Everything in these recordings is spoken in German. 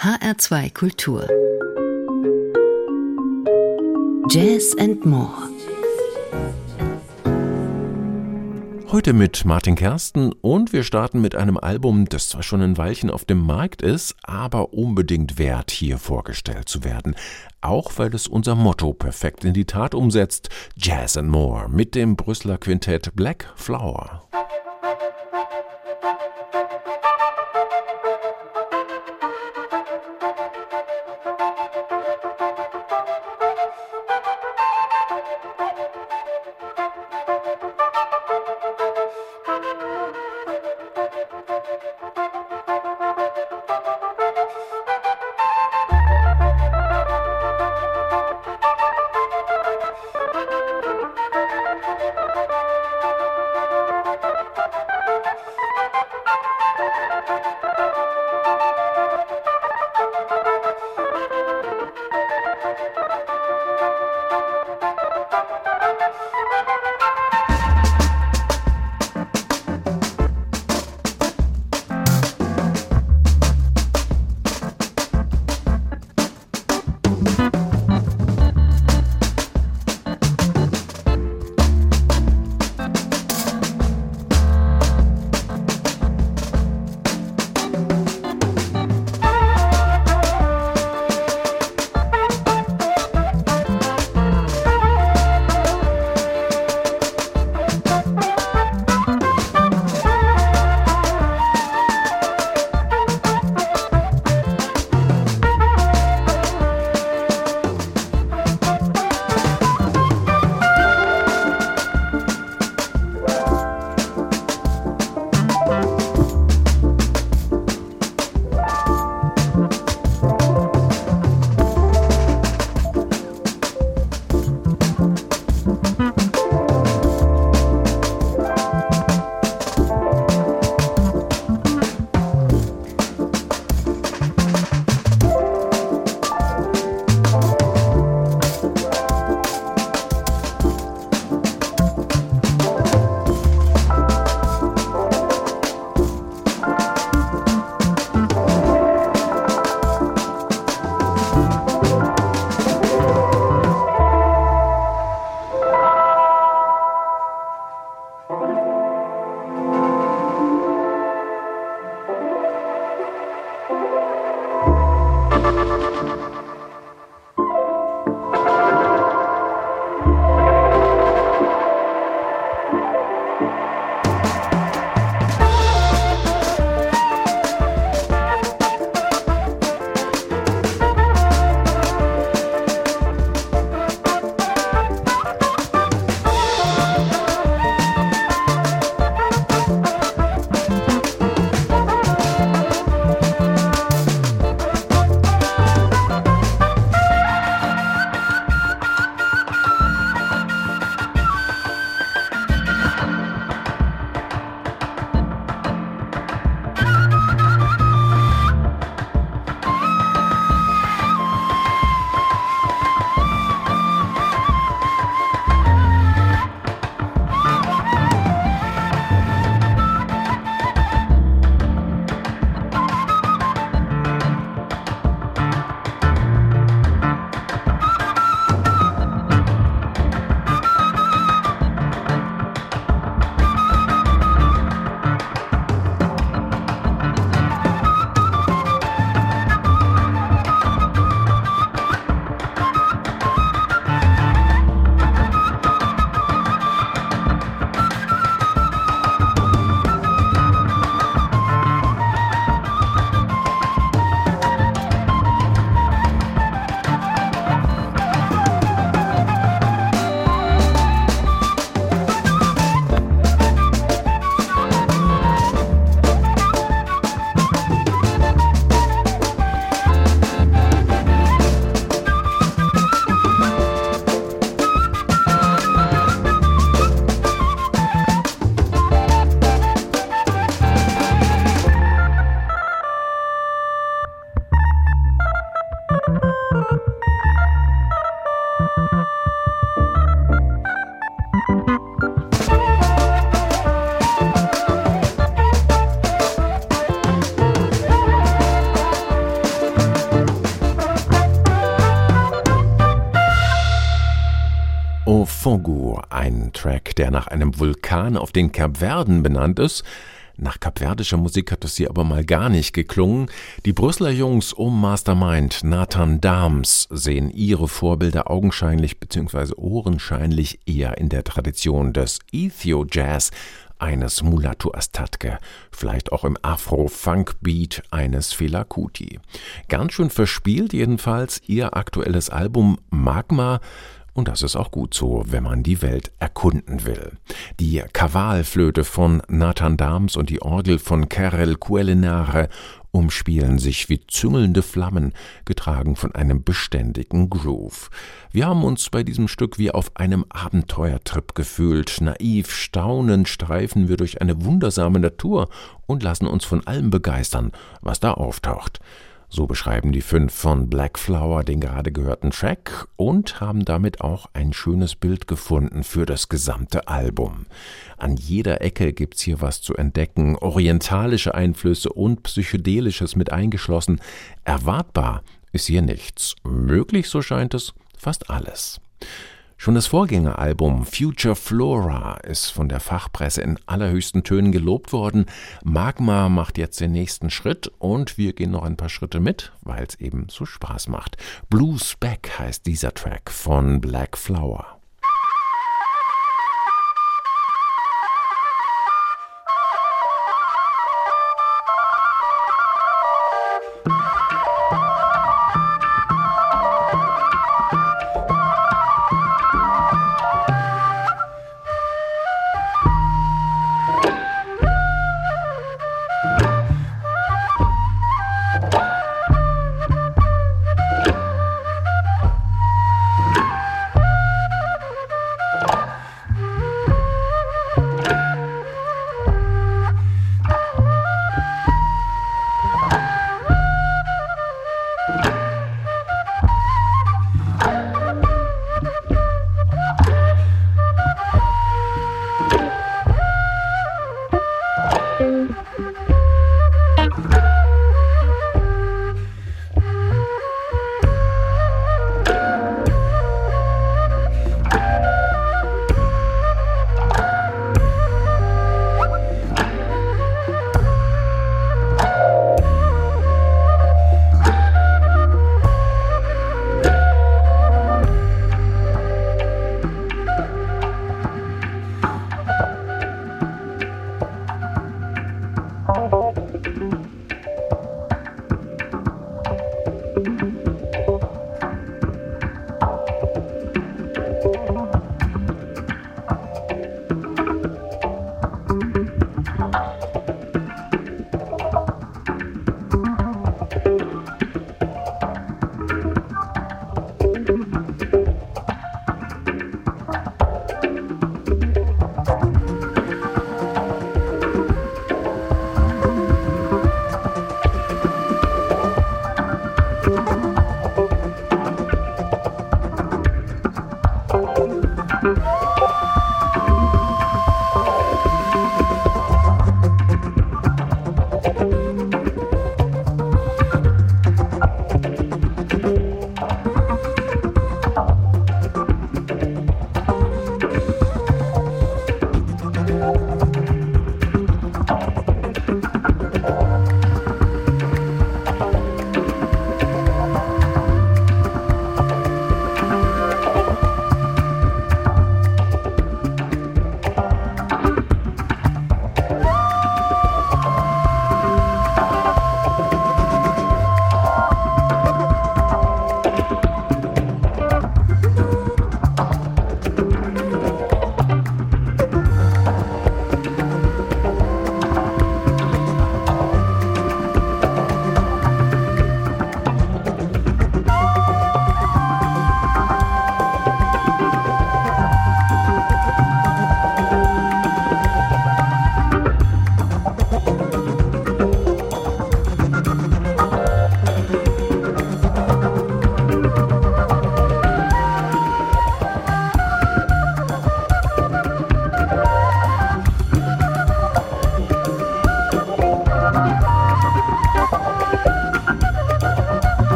HR2 Kultur Jazz and More Heute mit Martin Kersten und wir starten mit einem Album, das zwar schon ein Weilchen auf dem Markt ist, aber unbedingt wert, hier vorgestellt zu werden. Auch weil es unser Motto perfekt in die Tat umsetzt: Jazz and More mit dem Brüsseler Quintett Black Flower. Der nach einem Vulkan auf den Kapverden benannt ist. Nach kapverdischer Musik hat es hier aber mal gar nicht geklungen. Die Brüsseler Jungs um Mastermind Nathan Dahms sehen ihre Vorbilder augenscheinlich bzw. ohrenscheinlich eher in der Tradition des Ethio-Jazz eines Mulatu Astatke, vielleicht auch im Afro-Funk-Beat eines Fela Kuti. Ganz schön verspielt jedenfalls ihr aktuelles Album Magma, und das ist auch gut so, wenn man die Welt erkunden will. Die Kavalflöte von Nathan Dahms und die Orgel von Karel Kuelenare umspielen sich wie züngelnde Flammen, getragen von einem beständigen Groove. Wir haben uns bei diesem Stück wie auf einem Abenteuertrip gefühlt. Naiv, staunend streifen wir durch eine wundersame Natur und lassen uns von allem begeistern, was da auftaucht. So beschreiben die fünf von Black Flower den gerade gehörten Track und haben damit auch ein schönes Bild gefunden für das gesamte Album. An jeder Ecke gibt's hier was zu entdecken, orientalische Einflüsse und psychedelisches mit eingeschlossen. Erwartbar ist hier nichts. Möglich, so scheint es, fast alles. Schon das Vorgängeralbum Future Flora ist von der Fachpresse in allerhöchsten Tönen gelobt worden. Magma macht jetzt den nächsten Schritt und wir gehen noch ein paar Schritte mit, weil es eben so Spaß macht. Blue Speck heißt dieser Track von Black Flower.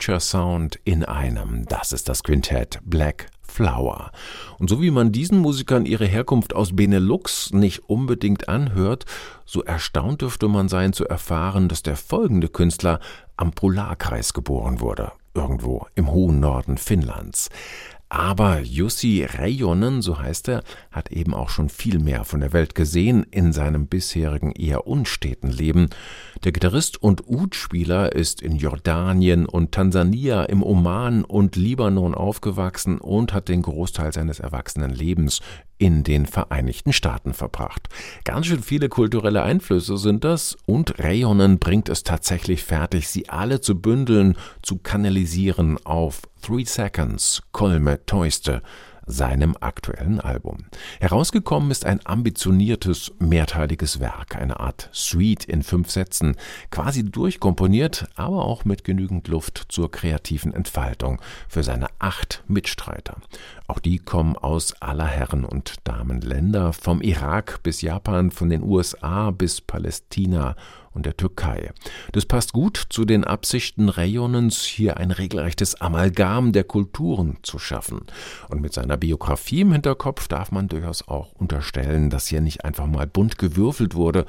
Future Sound in einem. Das ist das Quintett Black Flower. Und so wie man diesen Musikern ihre Herkunft aus Benelux nicht unbedingt anhört, so erstaunt dürfte man sein zu erfahren, dass der folgende Künstler am Polarkreis geboren wurde, irgendwo im hohen Norden Finnlands. Aber Jussi Reijonen, so heißt er, hat eben auch schon viel mehr von der Welt gesehen in seinem bisherigen eher unsteten Leben. Der Gitarrist und Ud-Spieler ist in Jordanien und Tansania, im Oman und Libanon aufgewachsen und hat den Großteil seines erwachsenen Lebens in den Vereinigten Staaten verbracht. Ganz schön viele kulturelle Einflüsse sind das und Rayonen bringt es tatsächlich fertig, sie alle zu bündeln, zu kanalisieren auf Three Seconds, Kolme Toiste, seinem aktuellen Album. Herausgekommen ist ein ambitioniertes, mehrteiliges Werk, eine Art Suite in fünf Sätzen, quasi durchkomponiert, aber auch mit genügend Luft zur kreativen Entfaltung für seine acht Mitstreiter. Auch die kommen aus aller Herren und Damen Länder, vom Irak bis Japan, von den USA bis Palästina und der Türkei. Das passt gut zu den Absichten Rayonens, hier ein regelrechtes Amalgam der Kulturen zu schaffen. Und mit seiner Biografie im Hinterkopf darf man durchaus auch unterstellen, dass hier nicht einfach mal bunt gewürfelt wurde,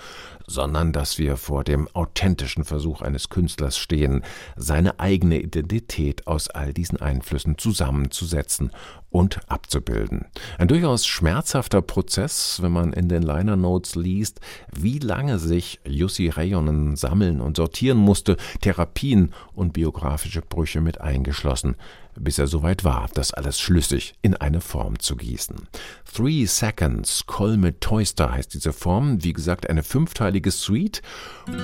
sondern dass wir vor dem authentischen Versuch eines Künstlers stehen, seine eigene Identität aus all diesen Einflüssen zusammenzusetzen und abzubilden. Ein durchaus schmerzhafter Prozess, wenn man in den Liner Notes liest, wie lange sich Jussi Reijonen sammeln und sortieren musste, Therapien und biografische Brüche mit eingeschlossen, bis er soweit war, das alles schlüssig in eine Form zu gießen. Three Seconds, Kolme Toyster heißt diese Form, wie gesagt eine fünfteilige Suite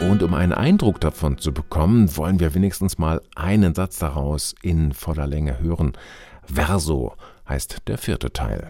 und um einen Eindruck davon zu bekommen, wollen wir wenigstens mal einen Satz daraus in voller Länge hören. Verso heißt der vierte Teil.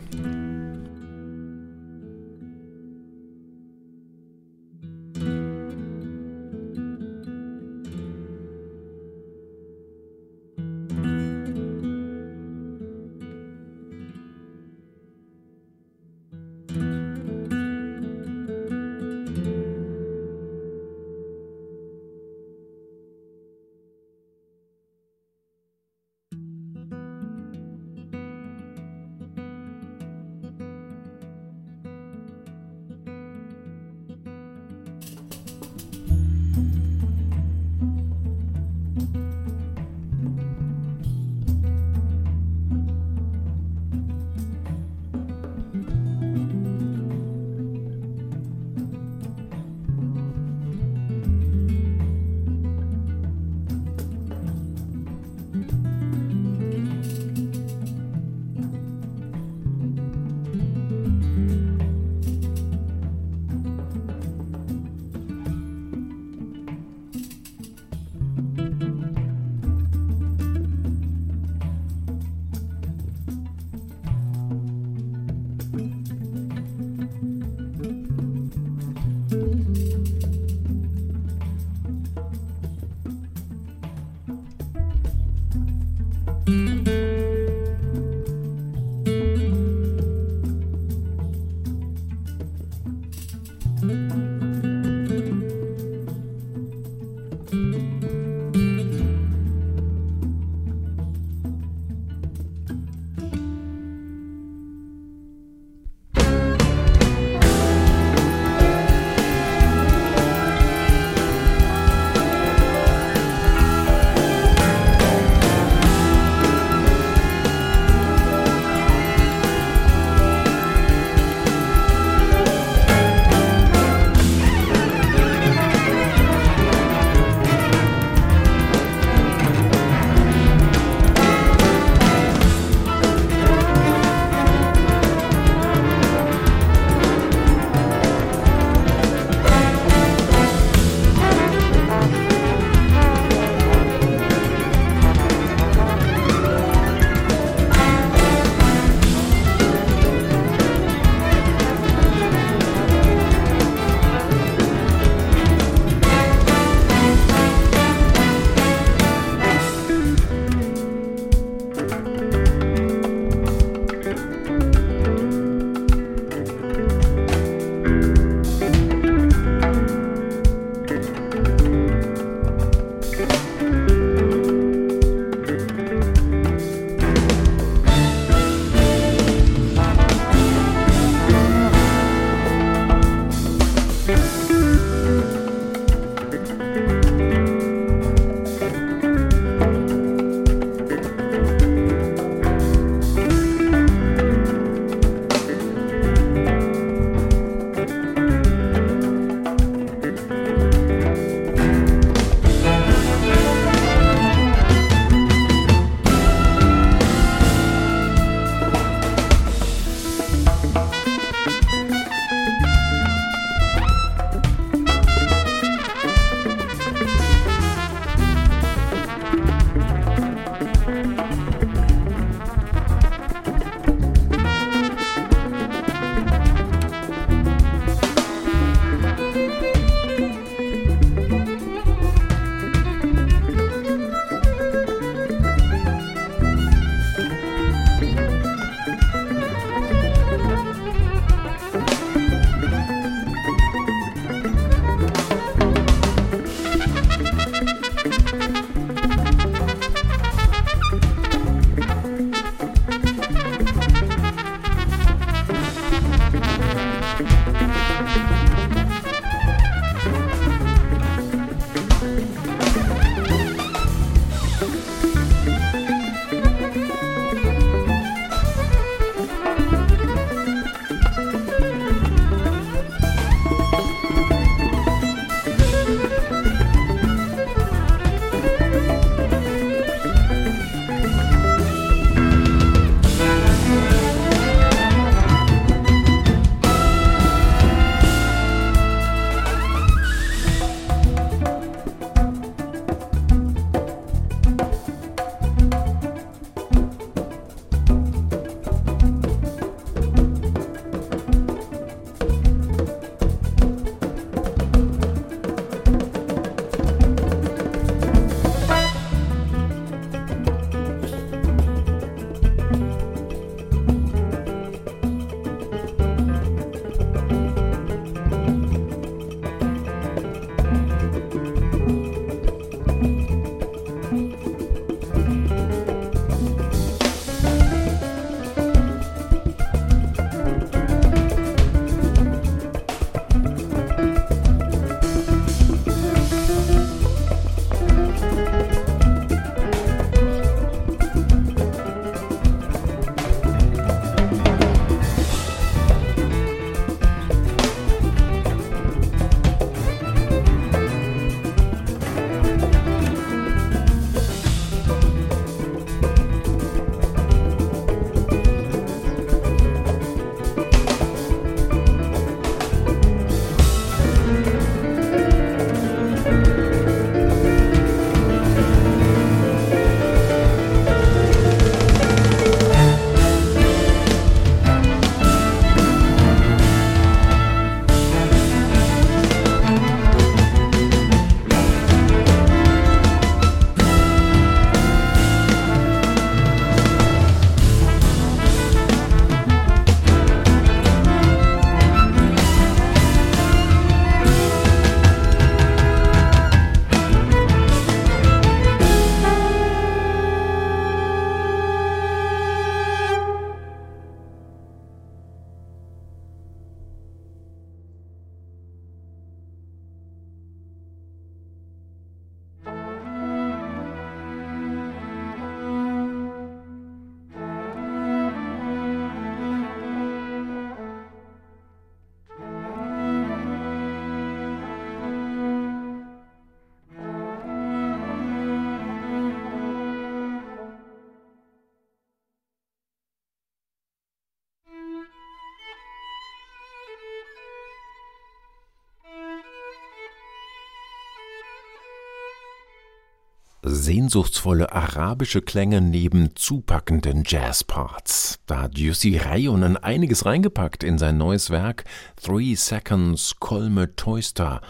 Sehnsuchtsvolle arabische Klänge neben zupackenden Jazzparts. Da hat Jussi Reijonen einiges reingepackt in sein neues Werk Three Seconds Kolme Toyster.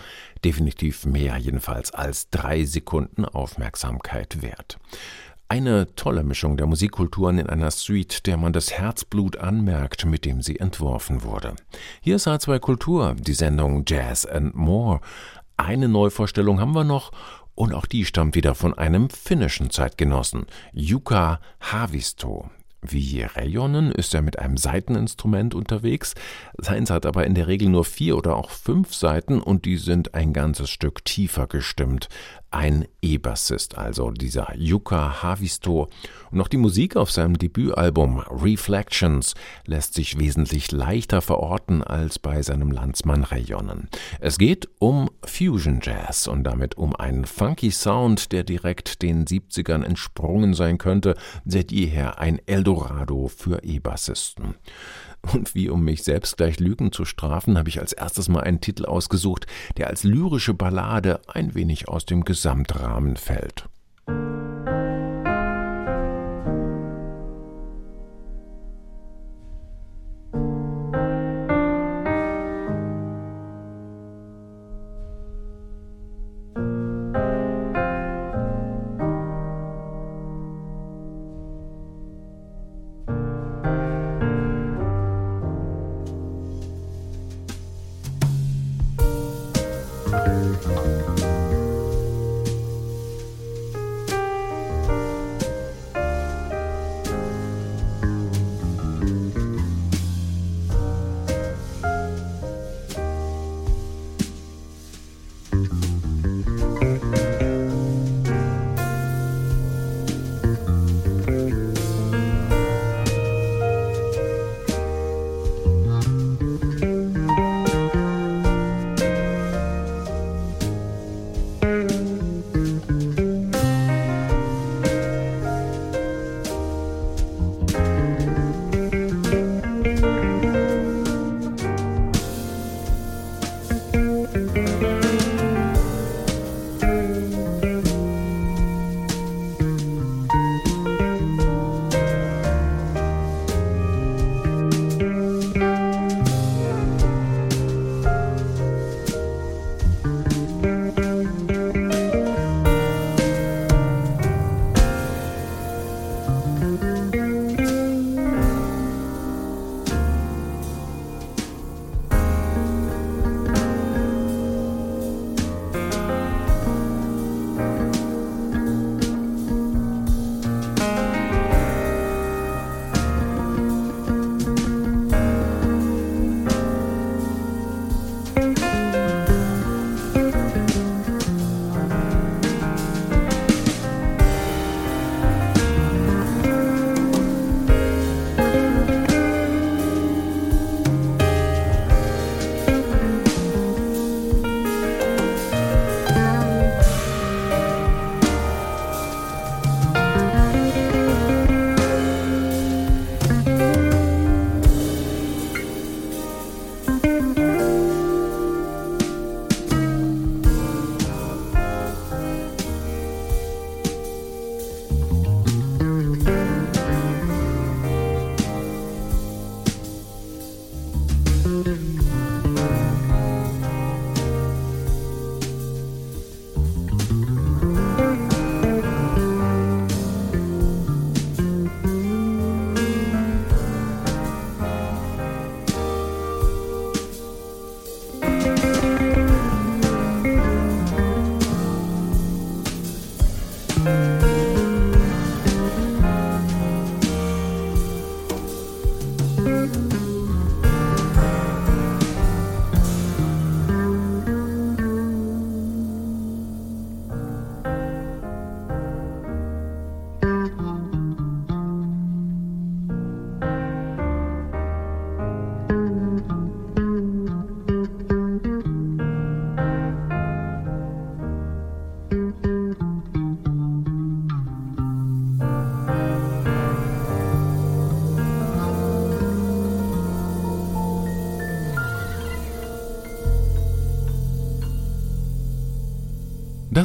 Definitiv mehr jedenfalls als drei Sekunden Aufmerksamkeit wert. Eine tolle Mischung der Musikkulturen in einer Suite, der man das Herzblut anmerkt, mit dem sie entworfen wurde. Hier ist H2 Kultur, die Sendung Jazz and More. Eine Neuvorstellung haben wir noch und auch die stammt wieder von einem finnischen Zeitgenossen, Jukka Havisto. Wie Reijonen ist er mit einem Saiteninstrument unterwegs. Seins hat aber in der Regel nur vier oder auch fünf Saiten und die sind ein ganzes Stück tiefer gestimmt ein E-Bassist, also dieser Yuka Havisto. Und auch die Musik auf seinem Debütalbum Reflections lässt sich wesentlich leichter verorten als bei seinem Landsmann Rayonen. Es geht um Fusion Jazz und damit um einen funky Sound, der direkt den 70ern entsprungen sein könnte, seit jeher ein Eldorado für E-Bassisten. Und wie um mich selbst gleich Lügen zu strafen, habe ich als erstes mal einen Titel ausgesucht, der als lyrische Ballade ein wenig aus dem Gesamtrahmen fällt.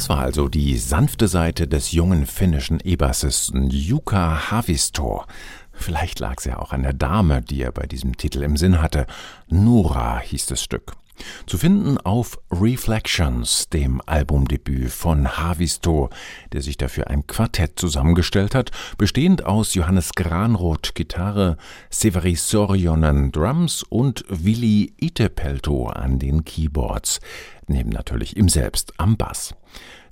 Das war also die sanfte Seite des jungen finnischen E-Bassisten Jukka Havisto. Vielleicht lag es ja auch an der Dame, die er bei diesem Titel im Sinn hatte. Nura hieß das Stück. Zu finden auf Reflections, dem Albumdebüt von Havisto, der sich dafür ein Quartett zusammengestellt hat, bestehend aus Johannes Granroth Gitarre, Severi Sorjonen Drums und Willi Itepelto an den Keyboards, neben natürlich ihm selbst am Bass.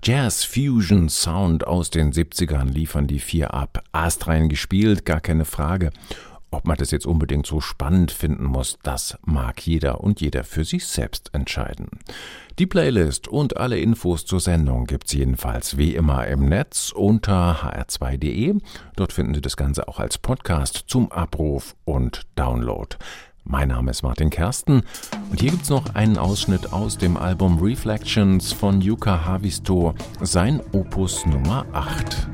Jazz-Fusion-Sound aus den 70ern liefern die vier ab. Astrein gespielt, gar keine Frage. Ob man das jetzt unbedingt so spannend finden muss, das mag jeder und jeder für sich selbst entscheiden. Die Playlist und alle Infos zur Sendung gibt's jedenfalls wie immer im Netz unter hr2.de. Dort finden Sie das Ganze auch als Podcast zum Abruf und Download. Mein Name ist Martin Kersten und hier gibt's noch einen Ausschnitt aus dem Album Reflections von Yuka Havisto, sein Opus Nummer 8.